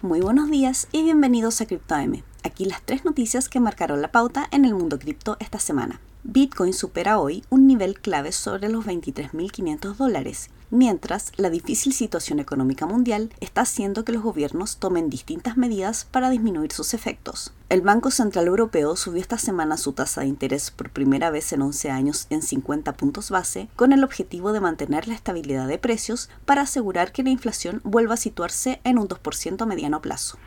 Muy buenos días y bienvenidos a CryptoM. Aquí las tres noticias que marcaron la pauta en el mundo cripto esta semana. Bitcoin supera hoy un nivel clave sobre los 23.500 dólares, mientras la difícil situación económica mundial está haciendo que los gobiernos tomen distintas medidas para disminuir sus efectos. El Banco Central Europeo subió esta semana su tasa de interés por primera vez en 11 años en 50 puntos base, con el objetivo de mantener la estabilidad de precios para asegurar que la inflación vuelva a situarse en un 2% a mediano plazo.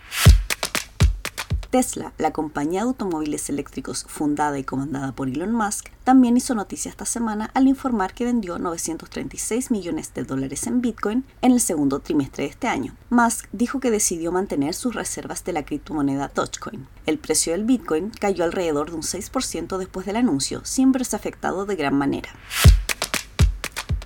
Tesla, la compañía de automóviles eléctricos fundada y comandada por Elon Musk, también hizo noticia esta semana al informar que vendió 936 millones de dólares en Bitcoin en el segundo trimestre de este año. Musk dijo que decidió mantener sus reservas de la criptomoneda Dogecoin. El precio del Bitcoin cayó alrededor de un 6% después del anuncio, sin verse afectado de gran manera.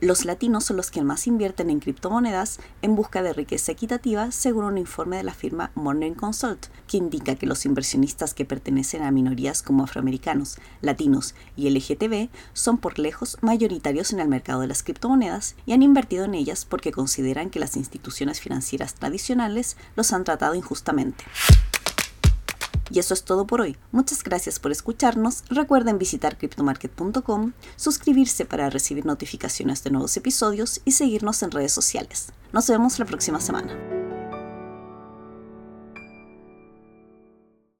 Los latinos son los que más invierten en criptomonedas en busca de riqueza equitativa, según un informe de la firma Morning Consult, que indica que los inversionistas que pertenecen a minorías como afroamericanos, latinos y LGTB son por lejos mayoritarios en el mercado de las criptomonedas y han invertido en ellas porque consideran que las instituciones financieras tradicionales los han tratado injustamente. Y eso es todo por hoy. Muchas gracias por escucharnos. Recuerden visitar cryptomarket.com, suscribirse para recibir notificaciones de nuevos episodios y seguirnos en redes sociales. Nos vemos la próxima semana.